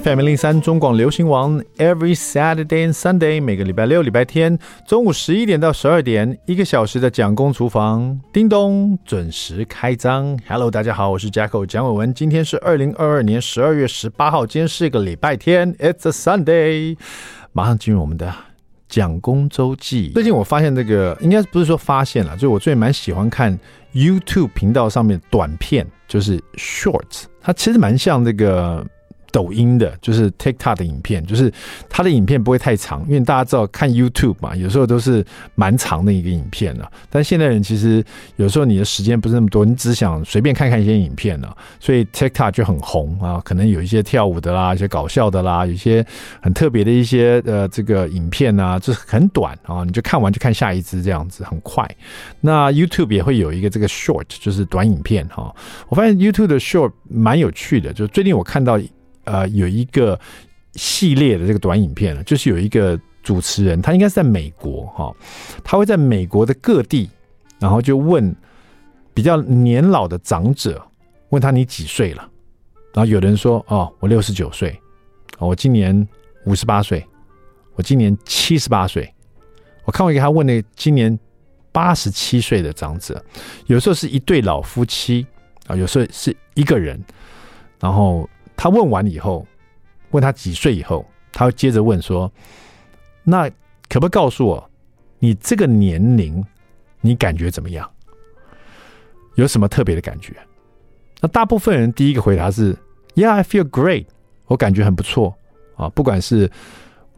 FM 零零三中广流行王，Every Saturday and Sunday，每个礼拜六、礼拜天中午十一点到十二点，一个小时的蒋公厨房，叮咚准时开张。Hello，大家好，我是 Jacko 蒋伟文，今天是二零二二年十二月十八号，今天是一个礼拜天，It's a Sunday。马上进入我们的蒋公周记。最近我发现这个，应该不是说发现了，就我最近蛮喜欢看 YouTube 频道上面短片，就是 Short，它其实蛮像这个。抖音的，就是 TikTok 的影片，就是它的影片不会太长，因为大家知道看 YouTube 嘛，有时候都是蛮长的一个影片了。但现代人其实有时候你的时间不是那么多，你只想随便看看一些影片了，所以 TikTok 就很红啊。可能有一些跳舞的啦，一些搞笑的啦，有些很特别的一些呃这个影片啊，就是很短啊，你就看完就看下一支这样子，很快。那 YouTube 也会有一个这个 Short，就是短影片哈。我发现 YouTube 的 Short 蛮有趣的，就是最近我看到。呃，有一个系列的这个短影片呢，就是有一个主持人，他应该是在美国哈，他会在美国的各地，然后就问比较年老的长者，问他你几岁了？然后有人说哦，我六十九岁，我今年五十八岁，我今年七十八岁。我看过一个他问那今年八十七岁的长者，有时候是一对老夫妻啊，有时候是一个人，然后。他问完以后，问他几岁以后，他会接着问说：“那可不可以告诉我，你这个年龄，你感觉怎么样？有什么特别的感觉？”那大部分人第一个回答是：“Yeah, I feel great，我感觉很不错啊，不管是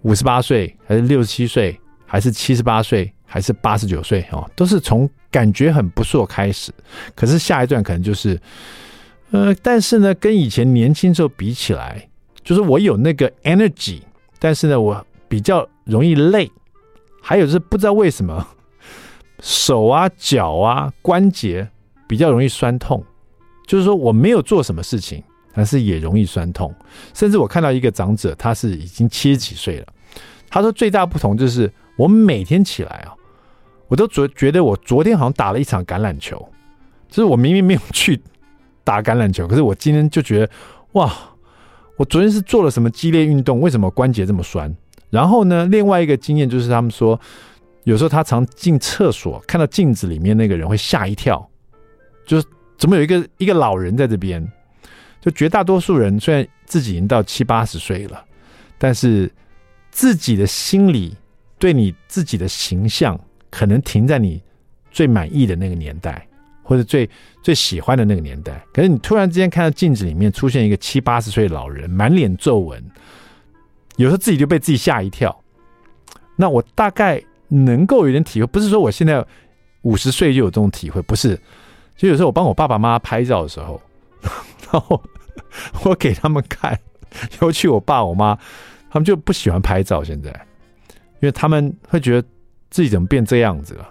五十八岁，还是六十七岁，还是七十八岁，还是八十九岁啊，都是从感觉很不错开始。可是下一段可能就是。”呃，但是呢，跟以前年轻时候比起来，就是我有那个 energy，但是呢，我比较容易累，还有就是不知道为什么手啊、脚啊、关节比较容易酸痛，就是说我没有做什么事情，但是也容易酸痛。甚至我看到一个长者，他是已经七十几岁了，他说最大不同就是我每天起来啊，我都觉觉得我昨天好像打了一场橄榄球，就是我明明没有去。打橄榄球，可是我今天就觉得，哇！我昨天是做了什么激烈运动？为什么关节这么酸？然后呢，另外一个经验就是，他们说，有时候他常进厕所，看到镜子里面那个人会吓一跳，就是怎么有一个一个老人在这边？就绝大多数人虽然自己已经到七八十岁了，但是自己的心里对你自己的形象，可能停在你最满意的那个年代。或者最最喜欢的那个年代，可是你突然之间看到镜子里面出现一个七八十岁的老人，满脸皱纹，有时候自己就被自己吓一跳。那我大概能够有点体会，不是说我现在五十岁就有这种体会，不是。就有时候我帮我爸爸妈妈拍照的时候，然后我给他们看，尤其我爸我妈，他们就不喜欢拍照。现在，因为他们会觉得自己怎么变这样子了，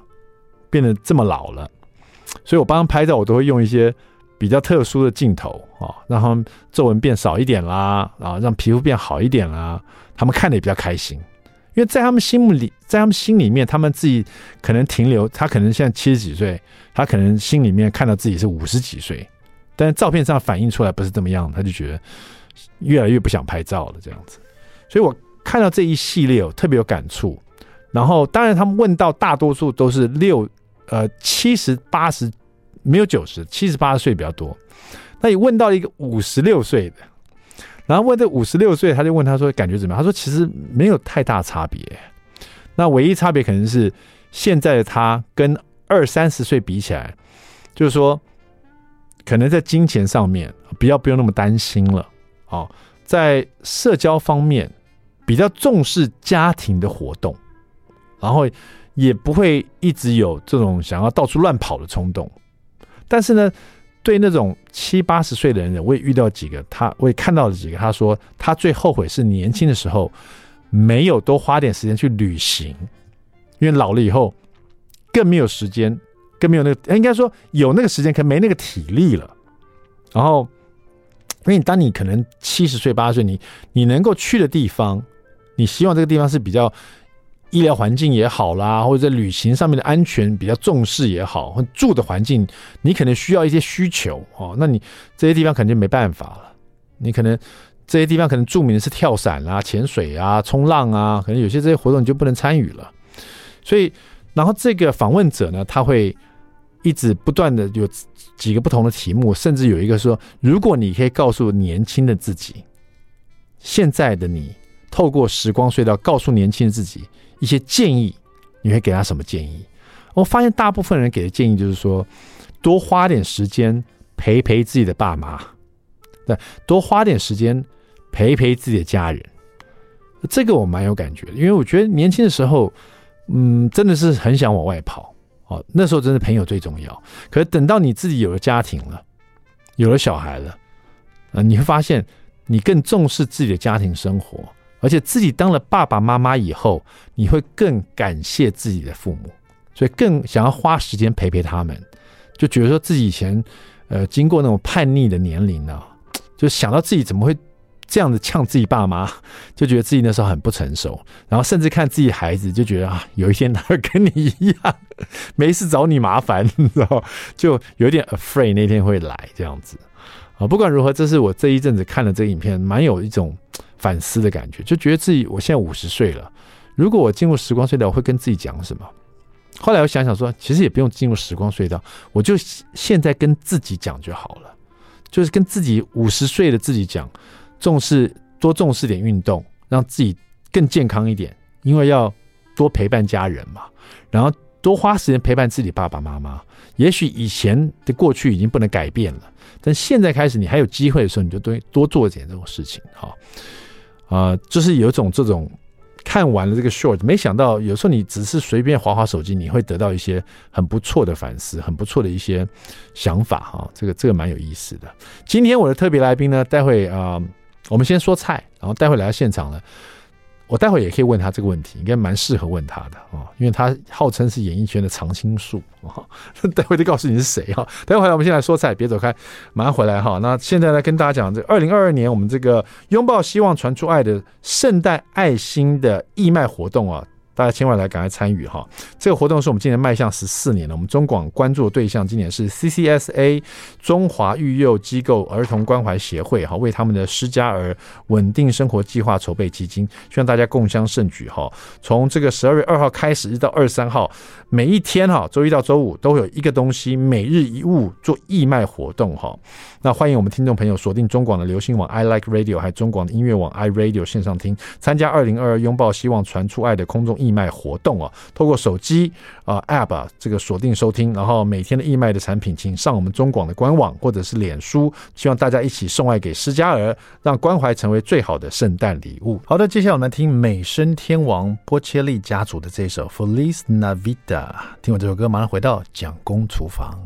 变得这么老了。所以我帮他们拍照，我都会用一些比较特殊的镜头啊，让他们皱纹变少一点啦，啊，让皮肤变好一点啦，他们看的也比较开心。因为在他们心目里，在他们心里面，他们自己可能停留，他可能现在七十几岁，他可能心里面看到自己是五十几岁，但是照片上反映出来不是这么样，他就觉得越来越不想拍照了这样子。所以我看到这一系列，我特别有感触。然后，当然他们问到大多数都是六。呃，七十八十没有九十，七十八岁比较多。那你问到一个五十六岁的，然后问这五十六岁，他就问他说感觉怎么样？他说其实没有太大差别。那唯一差别可能是现在的他跟二三十岁比起来，就是说可能在金钱上面比较不用那么担心了。哦，在社交方面比较重视家庭的活动，然后。也不会一直有这种想要到处乱跑的冲动，但是呢，对那种七八十岁的人，我也遇到几个，他我也看到了几个，他说他最后悔是年轻的时候没有多花点时间去旅行，因为老了以后更没有时间，更没有那个，应该说有那个时间，可没那个体力了。然后，因为当你可能七十岁八十岁，你你能够去的地方，你希望这个地方是比较。医疗环境也好啦，或者在旅行上面的安全比较重视也好，或住的环境你可能需要一些需求哦，那你这些地方肯定没办法了。你可能这些地方可能著名的是跳伞啊、潜水啊、冲浪啊，可能有些这些活动你就不能参与了。所以，然后这个访问者呢，他会一直不断的有几个不同的题目，甚至有一个说：如果你可以告诉年轻的自己，现在的你透过时光隧道告诉年轻的自己一些建议，你会给他什么建议？我发现大部分人给的建议就是说，多花点时间陪陪自己的爸妈，对，多花点时间陪陪自己的家人。这个我蛮有感觉的，因为我觉得年轻的时候，嗯，真的是很想往外跑哦。那时候真的朋友最重要。可是等到你自己有了家庭了，有了小孩了，呃，你会发现。你更重视自己的家庭生活，而且自己当了爸爸妈妈以后，你会更感谢自己的父母，所以更想要花时间陪陪他们。就觉得说自己以前，呃，经过那种叛逆的年龄呢，就想到自己怎么会这样子呛自己爸妈，就觉得自己那时候很不成熟。然后甚至看自己孩子，就觉得啊，有一天他会跟你一样，没事找你麻烦，你知道，就有点 afraid 那天会来这样子。啊，不管如何，这是我这一阵子看了这个影片，蛮有一种反思的感觉，就觉得自己我现在五十岁了，如果我进入时光隧道，我会跟自己讲什么？后来我想想说，其实也不用进入时光隧道，我就现在跟自己讲就好了，就是跟自己五十岁的自己讲，重视多重视点运动，让自己更健康一点，因为要多陪伴家人嘛，然后多花时间陪伴自己爸爸妈妈。也许以前的过去已经不能改变了。但现在开始，你还有机会的时候，你就多多做点这种事情，好，啊、就是有种这种看完了这个 short，没想到有时候你只是随便划划手机，你会得到一些很不错的反思，很不错的一些想法，哈，这个这个蛮有意思的。今天我的特别来宾呢，待会啊、我们先说菜，然后待会来到现场了。我待会也可以问他这个问题，应该蛮适合问他的啊，因为他号称是演艺圈的常青树啊。待会就告诉你是谁哈。待会我们先来说菜，别走开，马上回来哈。那现在呢跟大家讲这二零二二年我们这个拥抱希望传出爱的圣诞爱心的义卖活动啊。大家千万来赶快参与哈！这个活动是我们今年迈向十四年了。我们中广关注的对象今年是 CCSA 中华育幼机构儿童关怀协会哈，为他们的施加儿稳定生活计划筹备基金，希望大家共襄盛举哈。从这个十二月二号开始，一直到二十三号，每一天哈，周一到周五都有一个东西，每日一物做义卖活动哈。那欢迎我们听众朋友锁定中广的流行网 I Like Radio，还有中广的音乐网 I Radio 线上听，参加二零二二拥抱希望传出爱的空中义卖活动啊！透过手机啊 App，这个锁定收听，然后每天的义卖的产品，请上我们中广的官网或者是脸书，希望大家一起送爱给失家儿，让关怀成为最好的圣诞礼物。好的，接下来我们来听美声天王波切利家族的这首 Feliz Navidad。听完这首歌，马上回到蒋公厨房。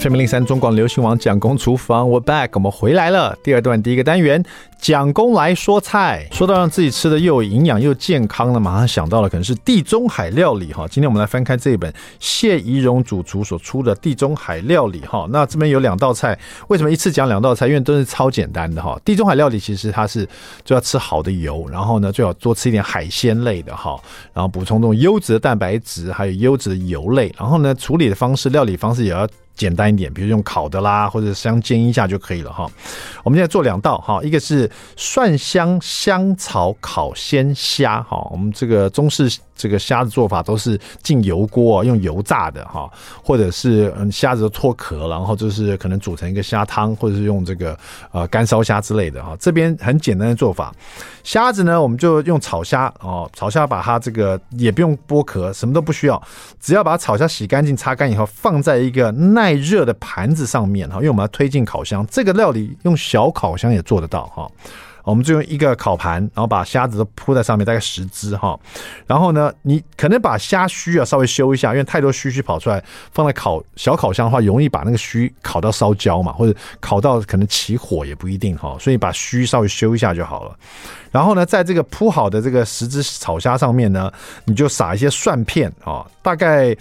FM 零三中广流行网蒋公厨房，We're back，我们回来了。第二段第一个单元，蒋公来说菜。说到让自己吃的又有营养又健康的，马上想到了可能是地中海料理哈。今天我们来翻开这一本谢宜荣主厨所出的地中海料理哈。那这边有两道菜，为什么一次讲两道菜？因为都是超简单的哈。地中海料理其实它是就要吃好的油，然后呢最好多吃一点海鲜类的哈，然后补充这种优质的蛋白质，还有优质的油类。然后呢处理的方式，料理方式也要。简单一点，比如用烤的啦，或者香煎一下就可以了哈。我们现在做两道哈，一个是蒜香香草烤鲜虾哈。我们这个中式这个虾的做法都是进油锅用油炸的哈，或者是嗯虾子都脱壳，然后就是可能煮成一个虾汤，或者是用这个呃干烧虾之类的哈。这边很简单的做法，虾子呢我们就用炒虾哦，炒虾把它这个也不用剥壳，什么都不需要，只要把炒虾洗干净、擦干以后，放在一个耐耐热的盘子上面哈，因为我们要推进烤箱，这个料理用小烤箱也做得到哈。我们就用一个烤盘，然后把虾子都铺在上面，大概十只哈。然后呢，你可能把虾须啊稍微修一下，因为太多须须跑出来，放在烤小烤箱的话，容易把那个须烤到烧焦嘛，或者烤到可能起火也不一定哈。所以把须稍微修一下就好了。然后呢，在这个铺好的这个十只草虾上面呢，你就撒一些蒜片啊，大概。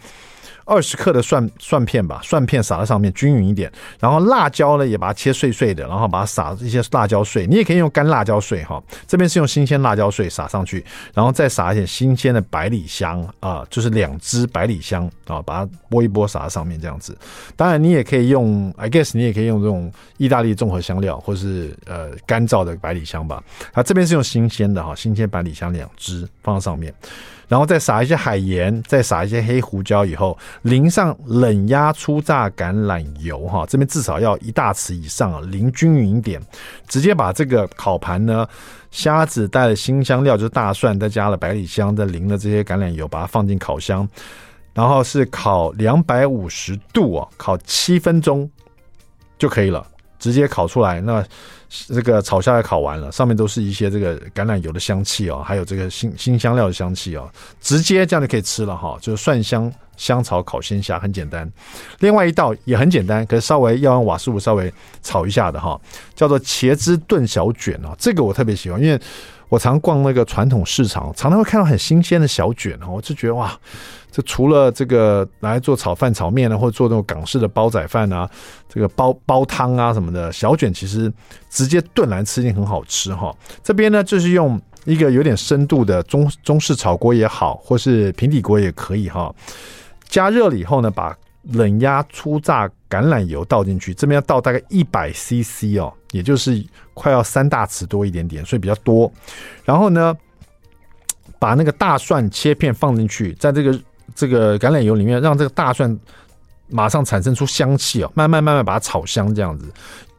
二十克的蒜蒜片吧，蒜片撒在上面均匀一点，然后辣椒呢也把它切碎碎的，然后把它撒一些辣椒碎，你也可以用干辣椒碎哈，这边是用新鲜辣椒碎撒上去，然后再撒一点新鲜的百里香啊，就是两支百里香啊，把它拨一拨撒在上面这样子。当然你也可以用，I guess 你也可以用这种意大利综合香料，或是呃干燥的百里香吧。它这边是用新鲜的哈，新鲜百里香两支放在上面。然后再撒一些海盐，再撒一些黑胡椒，以后淋上冷压初榨橄榄油，哈，这边至少要一大匙以上啊，淋均匀一点，直接把这个烤盘呢，虾子带了辛香料，就是大蒜，再加了百里香，再淋了这些橄榄油，把它放进烤箱，然后是烤两百五十度啊，烤七分钟就可以了，直接烤出来那。这个炒虾也烤完了，上面都是一些这个橄榄油的香气哦，还有这个新新香料的香气哦，直接这样就可以吃了哈，就是蒜香香草烤鲜虾，很简单。另外一道也很简单，可是稍微要用瓦斯炉稍微炒一下的哈，叫做茄汁炖小卷哦，这个我特别喜欢，因为我常逛那个传统市场，常常会看到很新鲜的小卷哦，我就觉得哇。这除了这个拿来做炒饭、炒面啊，或者做那种港式的煲仔饭啊，这个煲煲汤啊什么的，小卷其实直接炖来吃一定很好吃哈。这边呢，就是用一个有点深度的中中式炒锅也好，或是平底锅也可以哈。加热了以后呢，把冷压初榨橄榄油倒进去，这边要倒大概一百 CC 哦，也就是快要三大匙多一点点，所以比较多。然后呢，把那个大蒜切片放进去，在这个。这个橄榄油里面，让这个大蒜马上产生出香气哦，慢慢慢慢把它炒香，这样子，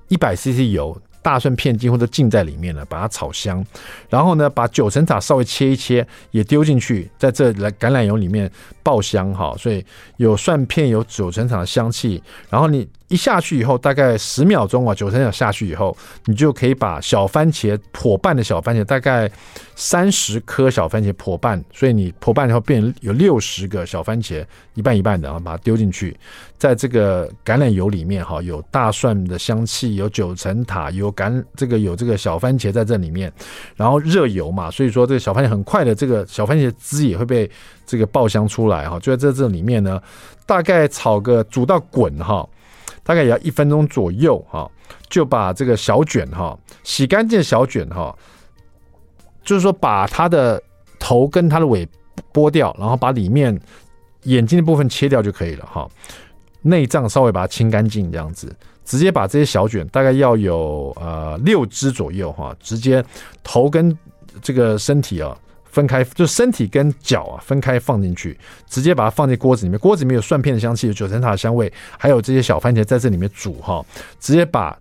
一百 CC 油。大蒜片几乎都浸在里面了，把它炒香，然后呢，把九层塔稍微切一切，也丢进去，在这来橄榄油里面爆香哈，所以有蒜片有九层塔的香气，然后你一下去以后，大概十秒钟啊，九层塔下去以后，你就可以把小番茄破半的小番茄，大概三十颗小番茄破半，所以你破半以后变有六十个小番茄，一半一半的，然后把它丢进去，在这个橄榄油里面哈，有大蒜的香气，有九层塔，有。橄这个有这个小番茄在这里面，然后热油嘛，所以说这个小番茄很快的，这个小番茄汁也会被这个爆香出来哈。就在这这里面呢，大概炒个煮到滚哈，大概也要一分钟左右哈，就把这个小卷哈洗干净的小卷哈，就是说把它的头跟它的尾剥掉，然后把里面眼睛的部分切掉就可以了哈，内脏稍微把它清干净这样子。直接把这些小卷大概要有呃六只左右哈，直接头跟这个身体啊分开，就身体跟脚啊分开放进去，直接把它放进锅子里面。锅子里面有蒜片的香气，有九层塔的香味，还有这些小番茄在这里面煮哈。直接把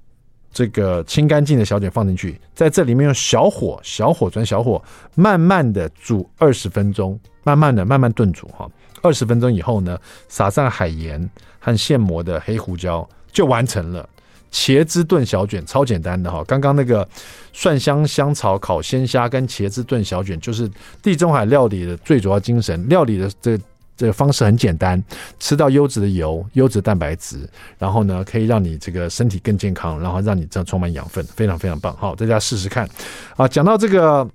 这个清干净的小卷放进去，在这里面用小火小火转小火，慢慢的煮二十分钟，慢慢的慢慢炖煮哈。二十分钟以后呢，撒上海盐和现磨的黑胡椒。就完成了茄汁炖小卷，超简单的哈。刚刚那个蒜香香草烤鲜虾跟茄汁炖小卷，就是地中海料理的最主要精神。料理的这、这个方式很简单，吃到优质的油、优质蛋白质，然后呢可以让你这个身体更健康，然后让你这样充满养分，非常非常棒。好，大家试试看啊。讲到这个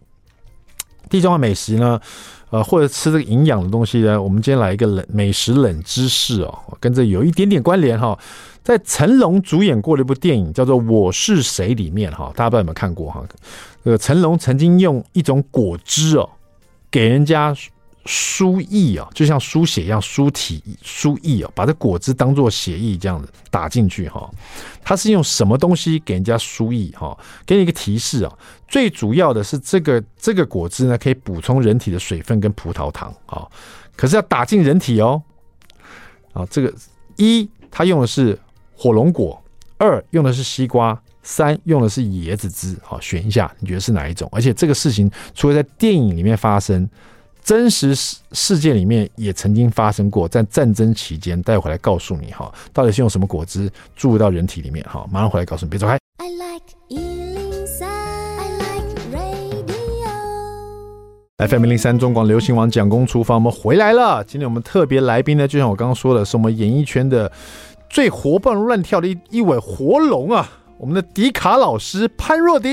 地中海美食呢，呃，或者吃这个营养的东西呢，我们今天来一个冷美食冷知识哦，跟这有一点点关联哈。在成龙主演过的一部电影叫做《我是谁》里面，哈，大家不知道有没有看过哈？呃，成龙曾经用一种果汁哦，给人家输液啊，就像输血一样输体输液啊，把这果汁当做血液这样子打进去哈。他是用什么东西给人家输液哈？给你一个提示啊，最主要的是这个这个果汁呢，可以补充人体的水分跟葡萄糖啊，可是要打进人体哦。啊，这个一，它用的是。火龙果，二用的是西瓜，三用的是椰子汁。好，选一下，你觉得是哪一种？而且这个事情除了在电影里面发生，真实世世界里面也曾经发生过，在战争期间。待会回来告诉你哈，到底是用什么果汁注入到人体里面？哈，马上回来告诉你，别走开。I like I like FM 零零三中广流行网蒋公厨房，我们回来了。今天我们特别来宾呢，就像我刚刚说的，是我们演艺圈的。最活蹦乱跳的一一尾活龙啊！我们的迪卡老师潘若迪。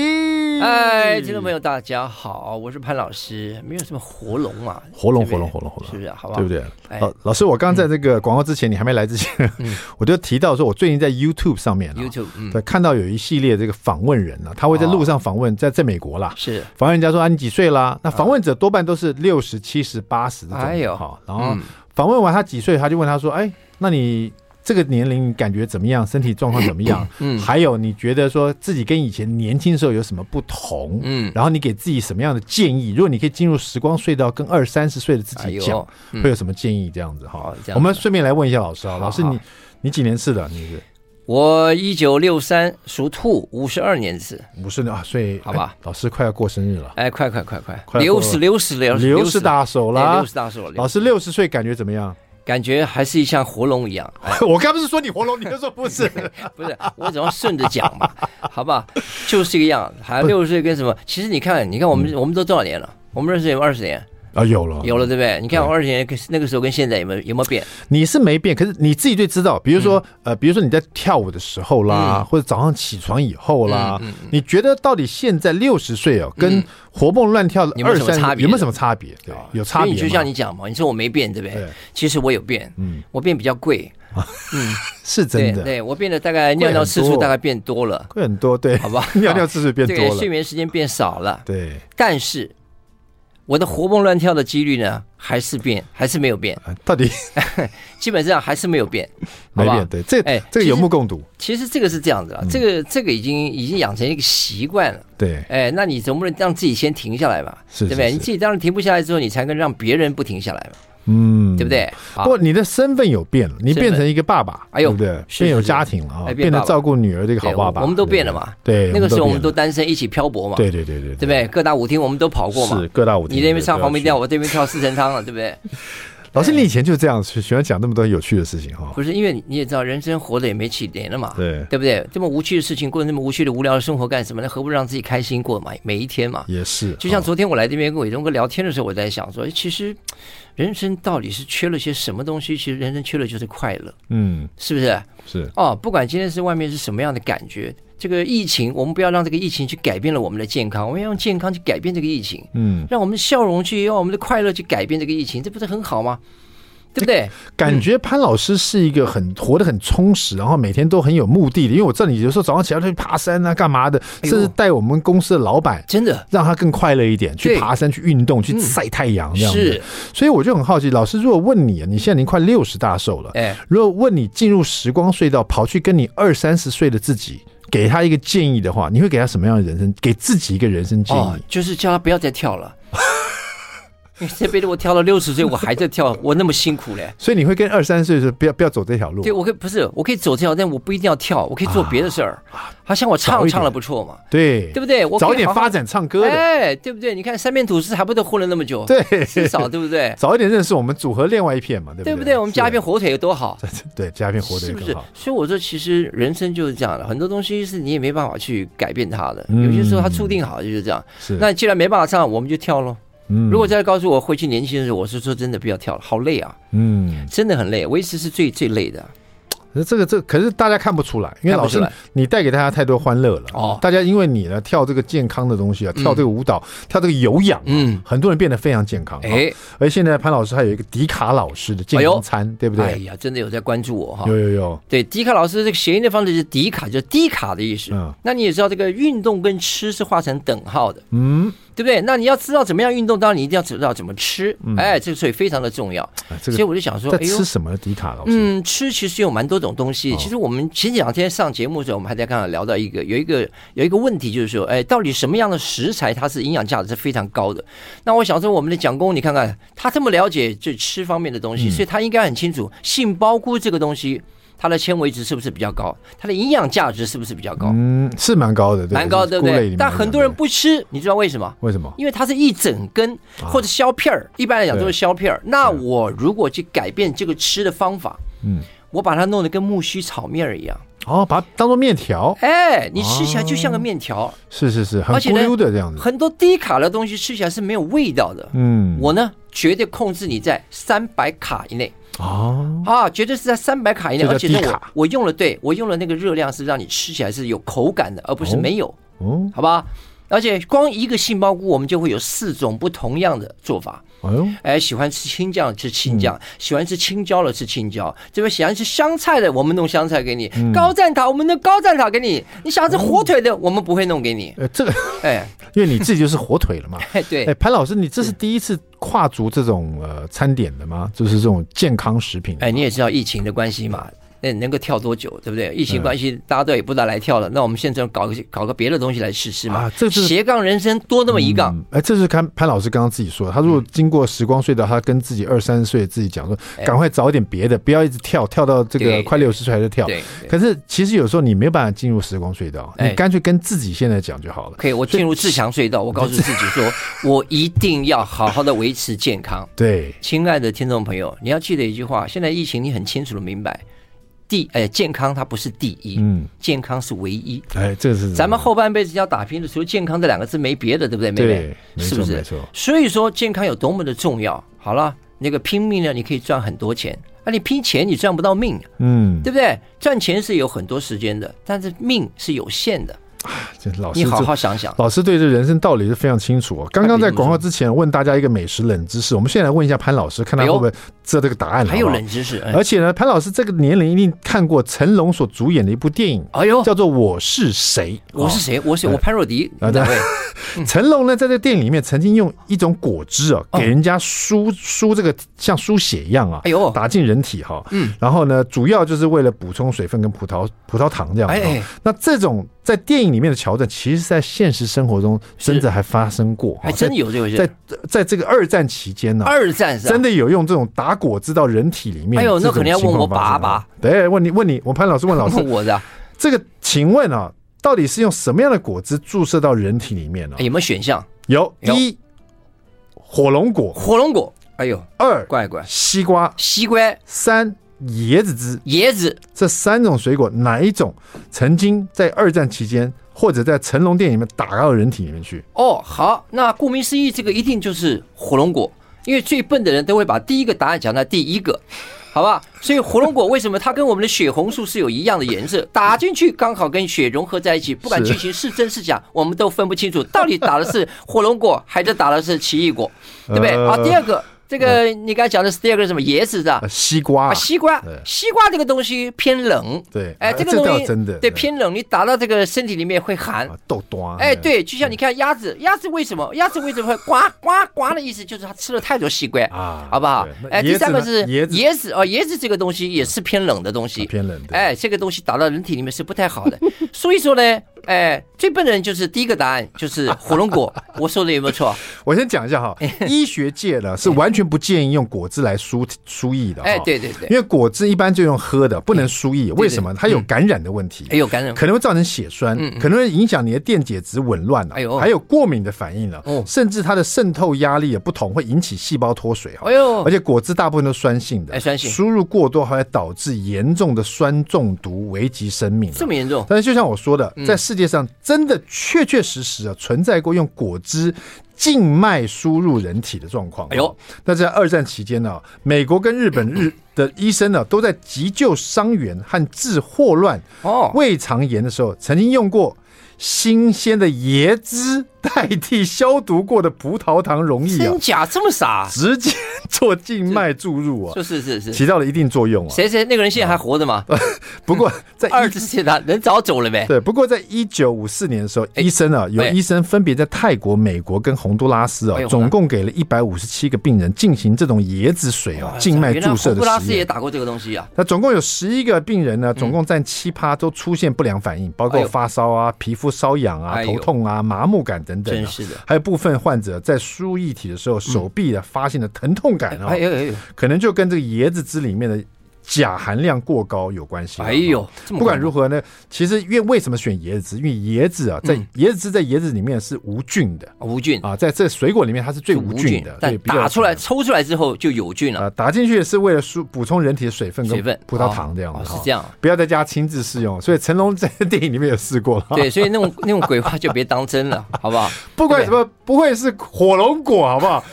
哎，听众朋友大家好，我是潘老师。没有什么活龙嘛，活龙活龙活龙活龙，是不是？好不好？对不对？老老师，我刚刚在这个广告之前，你还没来之前，我就提到说，我最近在 YouTube 上面，YouTube 对，看到有一系列这个访问人呢，他会在路上访问，在在美国啦，是访问人家说啊，你几岁啦？那访问者多半都是六十七十八十这种，哎呦，好，然后访问完他几岁，他就问他说，哎，那你？这个年龄感觉怎么样？身体状况怎么样？嗯，还有你觉得说自己跟以前年轻时候有什么不同？嗯，然后你给自己什么样的建议？如果你可以进入时光隧道，跟二三十岁的自己讲，会有什么建议？这样子哈，我们顺便来问一下老师啊，老师你你几年次的？你是？我一九六三属兔，五十二年次，五十啊，所以好吧，老师快要过生日了，哎，快快快快，六十六十六六十大寿了，六十大寿了，老师六十岁感觉怎么样？感觉还是像活龙一样。我刚不是说你活龙，你就说不是，不是，我只要顺着讲嘛，好不好？就是这个样。还六十岁跟什么？其实你看，你看我们，我们都多少年了？我们认识有二十年。啊，有了，有了，对不对？你看我二十年那个时候跟现在有没有有没有变？你是没变，可是你自己最知道。比如说，呃，比如说你在跳舞的时候啦，或者早上起床以后啦，你觉得到底现在六十岁哦，跟活蹦乱跳的二三有没有什么差别？对，有差别。就像你讲嘛，你说我没变，对不对？其实我有变，嗯，我变比较贵，嗯，是真的。对，我变得大概尿尿次数大概变多了，会很多，对，好吧？尿尿次数变多了，睡眠时间变少了，对，但是。我的活蹦乱跳的几率呢，还是变，还是没有变？到底 基本上还是没有变，没变。对，这哎，这个有目共睹。其实这个是这样子啊，这个这个已经已经养成一个习惯了。对，哎，那你总不能让自己先停下来吧？是？对不对？你自己当然停不下来之后，你才能让别人不停下来嘛。嗯，对不对？不过你的身份有变了，你变成一个爸爸，哎呦，对不对？变有家庭了啊，变得照顾女儿这个好爸爸。我们都变了嘛？对，那个时候我们都单身，一起漂泊嘛。对对对对，对不对？各大舞厅我们都跑过嘛。是各大舞厅，你那边唱黄梅调，我这边跳四神汤了，对不对？老师，你以前就这样喜欢讲那么多有趣的事情哈？不是，因为你也知道，人生活的也没几年了嘛，对对不对？这么无趣的事情，过那么无趣的无聊的生活干什么呢？何不让自己开心过嘛？每一天嘛。也是。就像昨天我来这边跟伟忠哥聊天的时候，我在想说，其实人生到底是缺了些什么东西？其实人生缺了就是快乐。嗯，是不是？是。哦，不管今天是外面是什么样的感觉。这个疫情，我们不要让这个疫情去改变了我们的健康，我们要用健康去改变这个疫情，嗯，让我们的笑容去，让我们的快乐去改变这个疫情，这不是很好吗？对不对？感觉潘老师是一个很活得很充实，然后每天都很有目的的。因为我知道你有时候早上起来去爬山啊，干嘛的，甚至带我们公司的老板，真的让他更快乐一点，去爬山、去运动、去晒太阳这样子。是，所以我就很好奇，老师如果问你，你现在已经快六十大寿了，哎，如果问你进入时光隧道，跑去跟你二三十岁的自己，给他一个建议的话，你会给他什么样的人生？给自己一个人生建议，哦、就是叫他不要再跳了。这辈子我跳到六十岁，我还在跳，我那么辛苦嘞。所以你会跟二三十岁的时候不要不要走这条路。对，我可以不是，我可以走这条，但我不一定要跳，我可以做别的事儿。好像我唱唱的不错嘛，对对不对？我早一点发展唱歌的，哎，对不对？你看三面吐司还不都混了那么久？对，至少对不对？早一点认识我们组合另外一片嘛，对不对？对不对？我们加一片火腿有多好？对，加一片火腿是不是？所以我说，其实人生就是这样的，很多东西是你也没办法去改变它的，有些时候它注定好就是这样。是，那既然没办法唱，我们就跳喽。嗯，如果再告诉我回去年轻的时候，我是说真的不要跳了，好累啊。嗯，真的很累，维持是最最累的。可是这个这可是大家看不出来，因为老师你带给大家太多欢乐了哦。大家因为你呢跳这个健康的东西啊，跳这个舞蹈，跳这个有氧，嗯，很多人变得非常健康。哎，而现在潘老师还有一个迪卡老师的健康餐，对不对？哎呀，真的有在关注我哈。有有有。对，迪卡老师这个谐音的方式是迪卡，就是低卡的意思。嗯，那你也知道这个运动跟吃是画成等号的。嗯。对不对？那你要知道怎么样运动，当然你一定要知道怎么吃。嗯、哎，这个所以非常的重要。啊这个、所以我就想说，在吃什么？迪卡老师？嗯，吃其实有蛮多种东西。哦、其实我们前几两天上节目的时候，我们还在刚刚聊到一个，有一个有一个问题，就是说，哎，到底什么样的食材它是营养价值是非常高的？那我想说，我们的蒋工，你看看他这么了解这吃方面的东西，嗯、所以他应该很清楚杏鲍菇这个东西。它的纤维值是不是比较高？它的营养价值是不是比较高？嗯，是蛮高的，蛮高，对不对？但很多人不吃，你知道为什么？为什么？因为它是一整根或者削片儿，一般来讲都是削片儿。那我如果去改变这个吃的方法，嗯，我把它弄得跟木须炒面儿一样，哦，把它当做面条，哎，你吃起来就像个面条，是是是，很咕溜的这样子。很多低卡的东西吃起来是没有味道的，嗯，我呢。绝对控制你在三百卡以内。哦，啊，绝对是在三百卡以内，而且我卡我用了，对我用了那个热量是让你吃起来是有口感的，而不是没有，哦，好吧？而且光一个杏鲍菇，我们就会有四种不同样的做法。哎呦，哎，喜欢吃青酱吃青酱，喜欢吃青椒的吃青椒，这边喜欢吃香菜的，我们弄香菜给你；高赞塔，我们弄高赞塔给你。你想吃火腿的，我们不会弄给你。呃，这个，哎，因为你自己就是火腿了嘛。哎，对。哎，潘老师，你这是第一次跨足这种呃餐点的吗？就是这种健康食品。哎，你也知道疫情的关系嘛。那能够跳多久，对不对？疫情关系，大家都也不大来跳了。那我们现在搞个搞个别的东西来试试嘛。这是斜杠人生多那么一杠。哎，这是潘潘老师刚刚自己说的。他如果经过时光隧道，他跟自己二三十岁自己讲说，赶快找点别的，不要一直跳跳到这个快六十岁还在跳。对。可是其实有时候你没有办法进入时光隧道，你干脆跟自己现在讲就好了。可以，我进入自强隧道，我告诉自己说，我一定要好好的维持健康。对，亲爱的听众朋友，你要记得一句话：现在疫情，你很清楚的明白。第哎，健康它不是第一，嗯，健康是唯一。哎，这是咱们后半辈子要打拼的，除了健康这两个字没别的，对不对，妹妹？对，是不是？没错。所以说健康有多么的重要。好了，那个拼命呢，你可以赚很多钱，啊，你拼钱你赚不到命，嗯，对不对？赚钱是有很多时间的，但是命是有限的。这老师，你好好想想，老师对这人生道理是非常清楚哦。刚刚在广告之前问大家一个美食冷知识，我们现在来问一下潘老师，看他会不会知道这个答案。还有冷知识，而且呢，潘老师这个年龄一定看过成龙所主演的一部电影，哎呦，叫做《我是谁》。我是谁？我是我潘若迪啊。对，成龙呢，在这个电影里面曾经用一种果汁啊，给人家输输这个像输血一样啊，哎呦，打进人体哈。嗯，然后呢，主要就是为了补充水分跟葡萄葡萄糖这样。哎，那这种。在电影里面的桥段，其实，在现实生活中真的还发生过，还真有这回事。在在这个二战期间呢，二战真的有用这种打果汁到人体里面。哎呦，那肯定要问我爸爸。对，问你问你，我潘老师问老师，我的这个，请问啊，到底是用什么样的果汁注射到人体里面呢？有没有选项？有，一火龙果，火龙果。哎呦，二乖乖，西瓜，西瓜，三。椰子汁，椰子这三种水果哪一种曾经在二战期间或者在成龙电影里面打到人体里面去？哦，好，那顾名思义，这个一定就是火龙果，因为最笨的人都会把第一个答案讲在第一个，好吧？所以火龙果为什么它跟我们的血红素是有一样的颜色？打进去刚好跟血融合在一起，不管剧情是真是假，我们都分不清楚到底打的是火龙果还是打的是奇异果，对不对？好，第二个。这个你刚才讲的是第二个是什么？椰子是吧？西瓜，西瓜，西瓜这个东西偏冷，对，哎，这个东西真的对偏冷，你打到这个身体里面会寒，哎，对，就像你看鸭子，鸭子为什么？鸭子为什么会呱呱呱的意思就是它吃了太多西瓜啊，好不好？哎，第三个是椰子。哦，椰子这个东西也是偏冷的东西，偏冷的，哎，这个东西打到人体里面是不太好的，所以说呢。哎，最笨的人就是第一个答案，就是火龙果。我说的有没有错？我先讲一下哈，医学界呢是完全不建议用果汁来输输液的。哎，对对对，因为果汁一般就用喝的，不能输液。为什么？它有感染的问题，有感染，可能会造成血栓，可能会影响你的电解质紊乱。哎呦，还有过敏的反应了，甚至它的渗透压力也不同，会引起细胞脱水。哎呦，而且果汁大部分都酸性的，哎，酸性，输入过多还会导致严重的酸中毒，危及生命。这么严重？但是就像我说的，在世界上真的。确确实实啊，存在过用果汁静脉输入人体的状况。哎呦，那在二战期间呢，美国跟日本日的医生呢，都在急救伤员和治霍乱、胃肠炎的时候，曾经用过新鲜的椰汁。代替消毒过的葡萄糖溶液啊，真假这么傻？直接做静脉注入啊，就是是是，起到了一定作用啊。谁谁那个人现在还活着吗？不过在 二次世界大战人早走了呗。对，不过在一九五四年的时候，医生啊，有医生分别在泰国、美国跟洪都拉斯啊，总共给了一百五十七个病人进行这种椰子水啊静脉注射的。洪都拉斯也打过这个东西啊。那总共有十一个病人呢，总共占七趴都出现不良反应，包括发烧啊、皮肤瘙痒啊、头痛啊、麻木感等等。真是的。还有部分患者在输液体的时候，手臂的发现了疼痛感啊，可能就跟这个椰子汁里面的。钾含量过高有关系。哎呦，不管如何呢，其实因为为什么选椰子？因为椰子啊，在椰子汁在椰子里面是无菌的，无菌啊，在这水果里面它是最无菌的。但打出来抽出来之后就有菌了啊！打进去是为了输补充人体的水分跟葡萄糖这样子。是这样，不要在家亲自试用。所以成龙在电影里面有试过了。对，所以那种那种鬼话就别当真了，好不好？不管什么，不会是火龙果，好不好？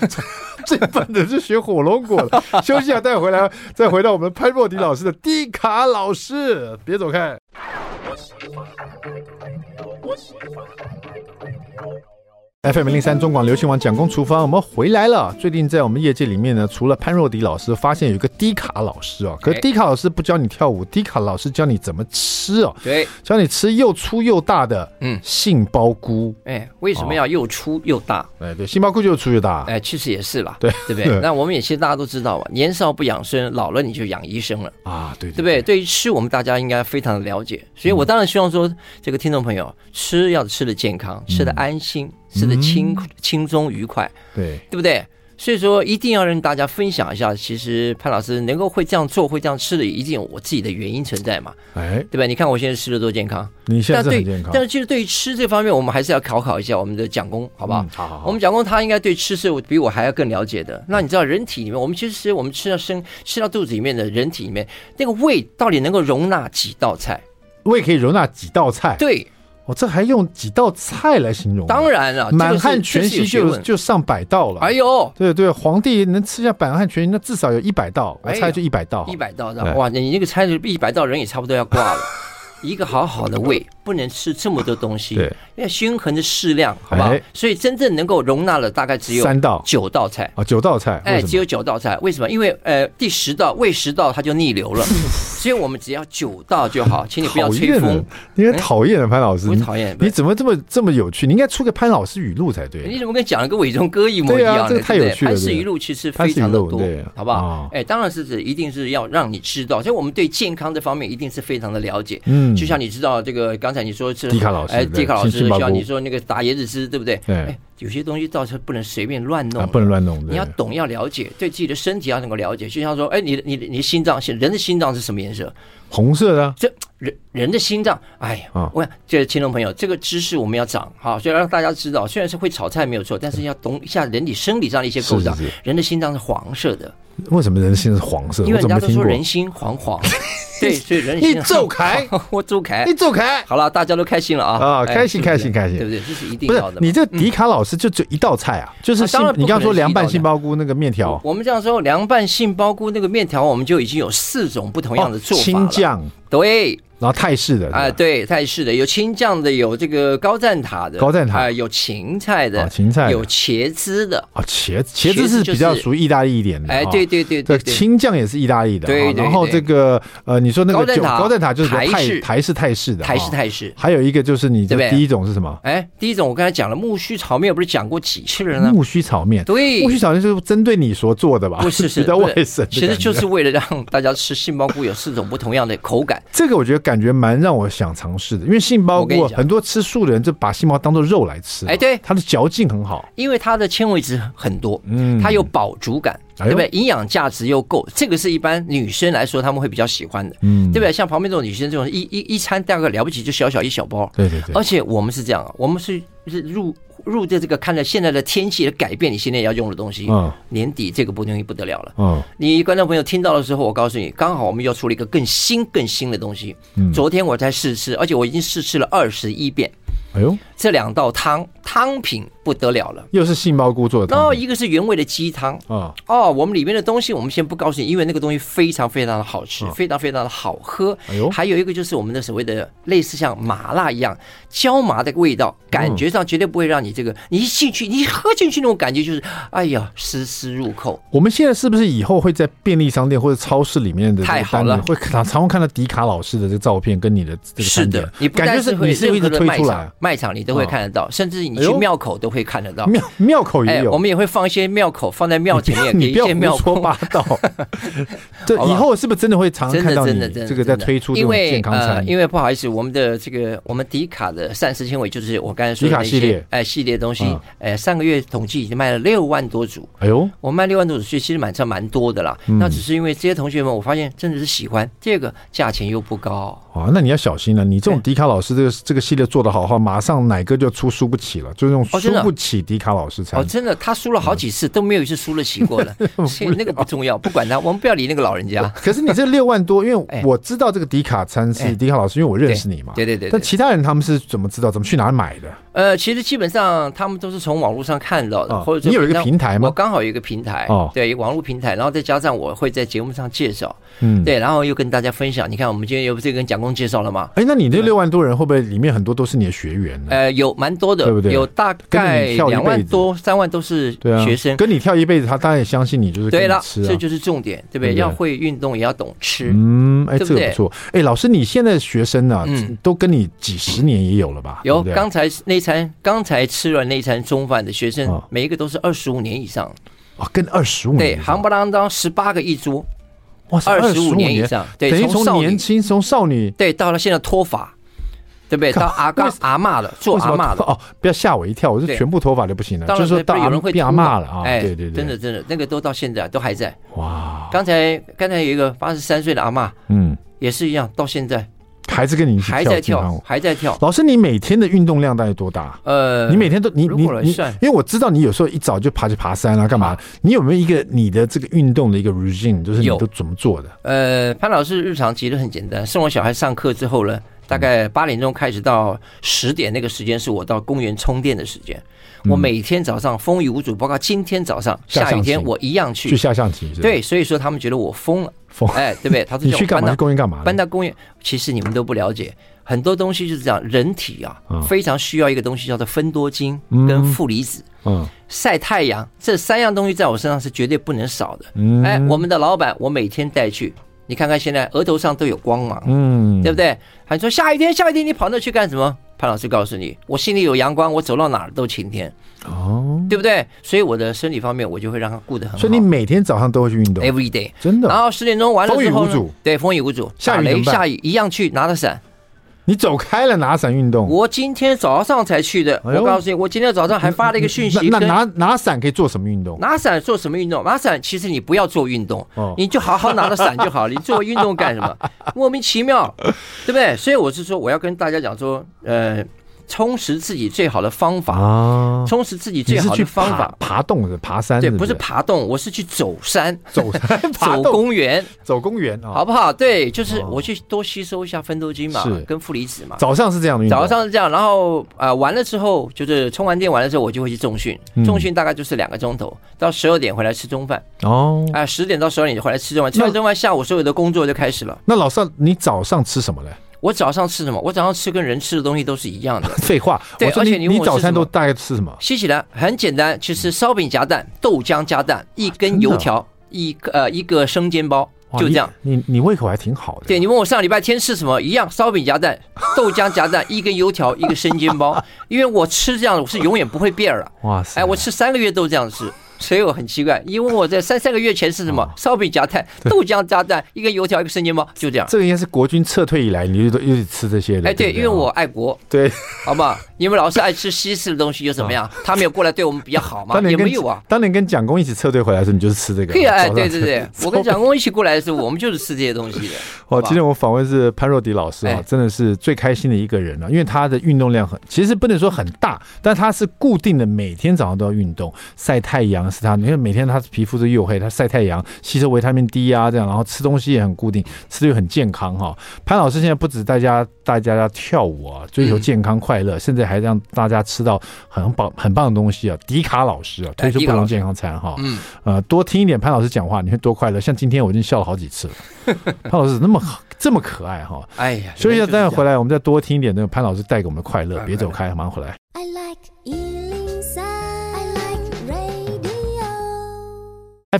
最笨的是学火龙果的。休息一下，待会回来再回到我们潘若迪老师的迪卡老师，别走开。FM 零三中广流行网蒋公厨房，我们回来了。最近在我们业界里面呢，除了潘若迪老师，发现有一个低卡老师哦。可是迪卡老师不教你跳舞，低卡老师教你怎么吃哦。对，教你吃又粗又大的嗯杏鲍菇。哎，为什么要又粗又大？哎，对，杏鲍菇就是粗又大。哎，其实也是啦，对对不对？那我们也其实大家都知道嘛，年少不养生，老了你就养医生了啊。对对不对？对于吃，我们大家应该非常的了解。所以我当然希望说，这个听众朋友吃要吃的健康，吃的安心。吃的轻轻松愉快，对对不对？所以说一定要让大家分享一下。其实潘老师能够会这样做，会这样吃的，一定有我自己的原因存在嘛？哎，对吧？你看我现在吃的多健康，你现在很健康。但是其实对于吃这方面，我们还是要考考一下我们的蒋工，好不好？好好好。我们蒋工他应该对吃是比我还要更了解的。那你知道人体里面，我们其实我们吃到生吃到肚子里面的人体里面，那个胃到底能够容纳几道菜？胃可以容纳几道菜？对。哦，这还用几道菜来形容？当然了，满汉全席就就上百道了。哎呦，对对，皇帝能吃下满汉全席，那至少有一百道，我猜就一百道。一百道，哇，你那个猜就一百道，人也差不多要挂了。一个好好的胃 不能吃这么多东西，对，要均衡的适量，好吧？所以真正能够容纳了大概只有三道、九道菜啊，九道菜，哎，只有九道菜。为什么？因为呃，第十道、胃十道它就逆流了，所以我们只要九道就好，请你不要吹风。你很讨厌的潘老师，不讨厌？你怎么这么这么有趣？你应该出个潘老师语录才对。你怎么跟讲了个伟忠哥一模一样？这个太有趣了。潘氏语录其实非常的多，好不好？哎，当然是指一定是要让你知道，所以我们对健康这方面一定是非常的了解。嗯，就像你知道这个刚。才你说是迪卡老师，哎，迪卡老师需要你说那个打椰子汁，对不对？对，有些东西倒是不能随便乱弄，不能乱弄。你要懂，要了解，对自己的身体要能够了解。就像说，哎，你你你心脏，人的心脏是什么颜色？红色的。这人人的心脏，哎呀，我讲这个听众朋友，这个知识我们要长哈，所以让大家知道，虽然是会炒菜没有错，但是要懂一下人体生理上的一些构造。人的心脏是黄色的。为什么人的心是黄色？因为人家都说人心惶惶。对，所以人心。你走开，我走开，你走开。好了，大家都开心了啊！啊，开心，开心，开心，对不对？这是一定要的。不是你这迪卡老师就只一道菜啊，就是杏。你刚刚说凉拌杏鲍菇那个面条。我们这样说，凉拌杏鲍菇那个面条，我们就已经有四种不同样的做法了。青酱，对。然后泰式的啊，对，泰式的有青酱的，有这个高赞塔的，高赞塔，有芹菜的，芹菜有茄子的。啊，茄茄子是比较属于意大利一点的，哎，对对对对，青酱也是意大利的，对，然后这个呃，你说那个高赞塔就是台式。台式泰式的，台式泰式，还有一个就是你这第一种是什么？哎，第一种我刚才讲了木须炒面，不是讲过几次了呢？木须炒面，对，木须炒面就是针对你所做的吧？不是，是 在外省，其实就是为了让大家吃杏鲍菇有四种不同样的口感。这个我觉得感觉蛮让我。想尝试的，因为杏鲍菇很多吃素的人就把杏鲍当做肉来吃，哎，对，它的嚼劲很好，因为它的纤维质很多，嗯，它有饱足感，对不对？营养价值又够，这个是一般女生来说他们会比较喜欢的，嗯，对不对？像旁边这种女生，这种一一一餐大概了不起就小小一小包，对对对，而且我们是这样，我们是是入。入的这个看着现在的天气的改变，你现在要用的东西，嗯，年底这个不东西不得了了，嗯，你观众朋友听到的时候，我告诉你，刚好我们要出了一个更新更新的东西，嗯，昨天我才试吃，而且我已经试吃了二十一遍，哎呦，这两道汤汤品。不得了了，又是杏鲍菇做的汤。然后一个是原味的鸡汤。啊，哦，我们里面的东西我们先不告诉你，因为那个东西非常非常的好吃，非常非常的好喝。哎呦，还有一个就是我们的所谓的类似像麻辣一样椒麻的味道，感觉上绝对不会让你这个你一进去，你一喝进去那种感觉就是哎呀，丝丝入扣。我们现在是不是以后会在便利商店或者超市里面的太好了，会常常会看到迪卡老师的这个照片跟你的这个是的，你感觉是你是一直推出来卖场你都会看得到，甚至你去庙口都会看得到。庙庙口也有，我们也会放一些庙口放在庙前面，给一些庙说八道。对，以后是不是真的会常常看到你这个在推出这种健康餐？因为不好意思，我们的这个我们迪卡的膳食纤维就是我刚才说的那些哎系列东西，哎上个月统计已经卖了六万多组。哎呦，我卖六万多组，所以其实蛮上蛮多的啦。那只是因为这些同学们，我发现真的是喜欢，第二个价钱又不高。啊，那你要小心了。你这种迪卡老师这个这个系列做的好的话，马上奶哥就出输不起了，就是用输不起迪卡老师才。哦，真的，他输了好几次都没有一次输得起过了。所以那个不重要，不管他，我们不要理那个老人家。可是你这六万多，因为我知道这个迪卡餐是迪卡老师，因为我认识你嘛。对对对。但其他人他们是怎么知道？怎么去哪买的？呃，其实基本上他们都是从网络上看到的，哦、或者你有一个平台吗？我刚好有一个平台，哦，对，一个网络平台，然后再加上我会在节目上介绍，嗯，对，然后又跟大家分享。你看，我们今天又不是跟蒋工介绍了吗？哎，那你这六万多人会不会里面很多都是你的学员呢？呃，有蛮多的，对不对？有大概两万多、三万都是学生，跟你跳一辈子，他当然也相信你，就是对了，这就是重点，对不对？要会运动，也要懂吃，嗯，哎，这个不错。哎，老师，你现在学生呢，嗯都跟你几十年也有了吧？有，刚才那餐，刚才。吃了那餐中饭的学生，每一个都是二十五年以上。啊，跟二十五年对，行不啷当十八个一桌，哇，二十五年。以上，对，从年轻从少女。对到了现在脱发，对不对？到阿刚阿嬷了，做阿嬷了。哦，不要吓我一跳，我是全部脱发就不行了，就是说到有人会变阿嬷了啊，对对对，真的真的那个都到现在都还在。哇。刚才刚才有一个八十三岁的阿嬷，嗯，也是一样，到现在。孩子跟你一起还在跳，还在跳。老师，你每天的运动量大概多大？呃，你每天都你你你，因为我知道你有时候一早就爬去爬山啊，干嘛？你有没有一个你的这个运动的一个 routine，就是你都怎么做的？呃，潘老师日常其实很简单，送我小孩上课之后呢，大概八点钟开始到十点那个时间是我到公园充电的时间。我每天早上风雨无阻，包括今天早上下雨天我一样去去下象棋。对，所以说他们觉得我疯了。疯哎，对 不对？他说你去干嘛？公园干嘛？搬到公园，其实你们都不了解，很多东西就是这样。人体啊，非常需要一个东西叫做芬多精跟负离子。嗯，晒太阳这三样东西在我身上是绝对不能少的。嗯，哎，我们的老板，我每天带去，你看看现在额头上都有光芒，嗯，对不对？还说下雨天，下雨天你跑那去干什么？潘老师告诉你，我心里有阳光，我走到哪儿都晴天。哦，对不对？所以我的身体方面，我就会让他顾得很好。所以你每天早上都会去运动，every day，真的。然后十点钟完了之后，风雨无阻，对，风雨无阻，下雨下雨一样去拿着伞。你走开了拿伞运动？我今天早上才去的。我告诉你，我今天早上还发了一个讯息。那拿拿伞可以做什么运动？拿伞做什么运动？拿伞其实你不要做运动，你就好好拿着伞就好了。你做运动干什么？莫名其妙，对不对？所以我是说，我要跟大家讲说，呃。充实自己最好的方法啊！充实自己最好的方法，爬洞是爬山，对，不是爬洞，我是去走山，走山，走公园，走公园，好不好？对，就是我去多吸收一下分多精嘛，跟负离子嘛。早上是这样的，早上是这样，然后呃完了之后，就是充完电完了之后，我就会去重训，重训大概就是两个钟头，到十二点回来吃中饭。哦，哎，十点到十二点就回来吃中饭，吃完中饭下午所有的工作就开始了。那老师，你早上吃什么嘞？我早上吃什么？我早上吃跟人吃的东西都是一样的。废话，对，而且你你早餐都大概吃什么？吸起来很简单，其实烧饼夹蛋，豆浆加蛋，一根油条，一个呃一个生煎包，就这样。你你胃口还挺好的。对，你问我上礼拜天吃什么？一样，烧饼夹蛋，豆浆夹蛋，一根油条，一个生煎包。因为我吃这样，我是永远不会变了。哇塞！哎，我吃三个月都这样吃。所以我很奇怪，因为我在三三个月前是什么烧饼夹蛋、豆浆加蛋，一个油条，一个生煎包，就这样。这个应该是国军撤退以来，你就都又吃这些的。哎，对，因为我爱国，对，好不好？你们老是爱吃西式的东西又怎么样？他们有过来对我们比较好吗？也没有啊。当年跟蒋公一起撤退回来的时候，你就是吃这个。对啊，哎，对对对，我跟蒋公一起过来的时候，我们就是吃这些东西的。哦，今天我访问是潘若迪老师啊，真的是最开心的一个人了，因为他的运动量很，其实不能说很大，但他是固定的，每天早上都要运动，晒太阳是他，因为每天他。他皮肤是黝黑，他晒太阳，吸收维他命 D 啊，这样，然后吃东西也很固定，吃的又很健康哈。潘老师现在不止大家大家要跳舞啊，追求健康快乐，甚至还让大家吃到很棒很棒的东西啊。迪卡老师啊，推出不同健康餐哈，嗯，呃，多听一点潘老师讲话，你会多快乐。像今天我已经笑了好几次了，潘老师那么这么可爱哈，哎呀，所以要待会回来，我们再多听一点那个潘老师带给我们的快乐，别走开，马上回来。I like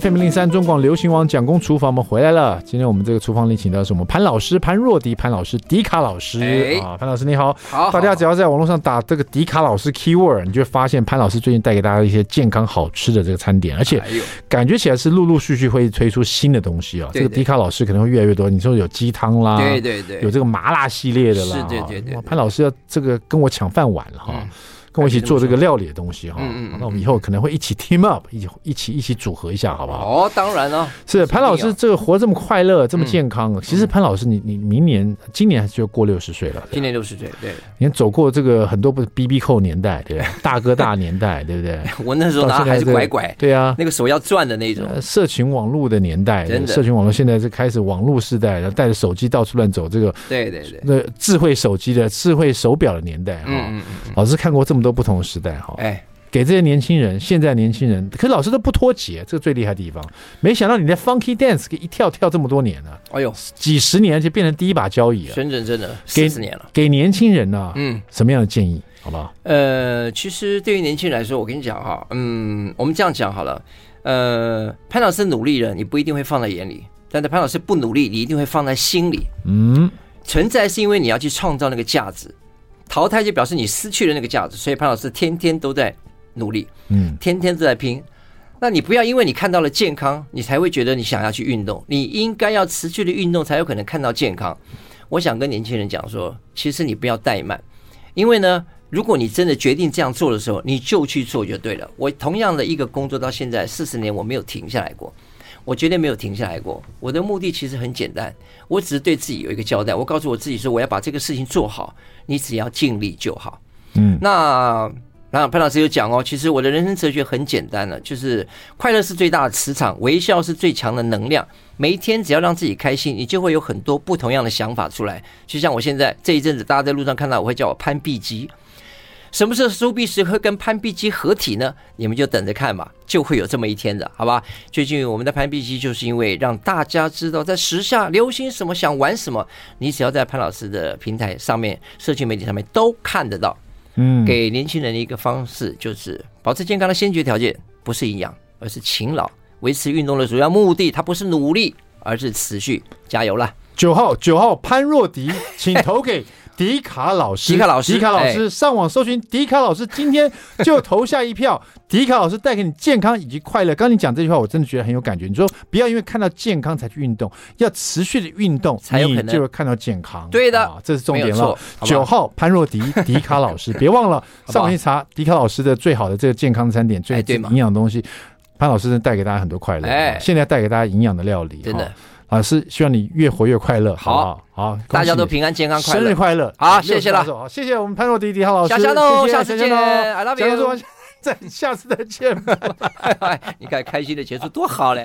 FM 零三中广流行王蒋公厨房，我们回来了。今天我们这个厨房里请到的是我们潘老师潘若迪潘老师迪卡老师、欸、啊，潘老师你好。好，大家只要在网络上打这个迪卡老师 keyword，你就会发现潘老师最近带给大家一些健康好吃的这个餐点，而且感觉起来是陆陆续续会推出新的东西啊。这个迪卡老师可能会越来越多。你说有鸡汤啦，对对对，有这个麻辣系列的啦，是对对对。潘老师要这个跟我抢饭碗了哈。跟我一起做这个料理的东西哈，那我们以后可能会一起 team up，一起一起一起组合一下，好不好？哦，当然了。是潘老师这个活这么快乐，这么健康。其实潘老师，你你明年今年就过六十岁了。今年六十岁，对。你看走过这个很多不是 BB 扣年代，对？大哥大年代，对不对？我那时候拿还是拐拐，对啊，那个手要转的那种。社群网络的年代，社群网络现在是开始网络时代，然后带着手机到处乱走，这个对对对，那智慧手机的智慧手表的年代哈。老师看过这么都不同的时代哈。哎。给这些年轻人，现在年轻人，可是老师都不脱节，这个最厉害的地方。没想到你在 Funky Dance 给一跳跳这么多年了，哎呦，几十年就变成第一把交椅了。真的真的，四十年了。给年轻人呢、啊，嗯，什么样的建议？好不好？呃，其实对于年轻人来说，我跟你讲哈，嗯，我们这样讲好了。呃，潘老师努力了，你不一定会放在眼里；但是潘老师不努力，你一定会放在心里。嗯，存在是因为你要去创造那个价值，淘汰就表示你失去了那个价值。所以潘老师天天都在。努力，嗯，天天都在拼。那你不要因为你看到了健康，你才会觉得你想要去运动。你应该要持续的运动，才有可能看到健康。我想跟年轻人讲说，其实你不要怠慢，因为呢，如果你真的决定这样做的时候，你就去做就对了。我同样的一个工作到现在四十年，我没有停下来过，我绝对没有停下来过。我的目的其实很简单，我只是对自己有一个交代。我告诉我自己说，我要把这个事情做好，你只要尽力就好。嗯，那。那潘老师有讲哦，其实我的人生哲学很简单了，就是快乐是最大的磁场，微笑是最强的能量。每一天只要让自己开心，你就会有很多不同样的想法出来。就像我现在这一阵子，大家在路上看到我会叫我潘碧姬。什么时候苏碧石会跟潘碧姬合体呢？你们就等着看吧，就会有这么一天的，好吧？最近我们的潘碧姬就是因为让大家知道在时下流行什么，想玩什么，你只要在潘老师的平台上面、社群媒体上面都看得到。嗯，给年轻人的一个方式就是保持健康的先决条件不是营养，而是勤劳。维持运动的主要目的，它不是努力，而是持续。加油啦！九号，九号潘若迪，请投给。迪卡老师，迪卡老师，迪卡老师，上网搜寻迪卡老师，今天就投下一票。迪卡老师带给你健康以及快乐。刚你讲这句话，我真的觉得很有感觉。你说不要因为看到健康才去运动，要持续的运动才有可能就会看到健康。对的，这是重点了。九号潘若迪，迪卡老师，别忘了上网一查迪卡老师的最好的这个健康餐点，最营养的东西。潘老师带给大家很多快乐。哎，现在带给大家营养的料理，真的。老师，希望你越活越快乐，好好，好，大家都平安健康，快乐，生日快乐，好，谢谢了，好，谢谢我们潘若迪迪浩老师，下下喽，下次见，I love you，再下次再见，你看开心的结束多好嘞。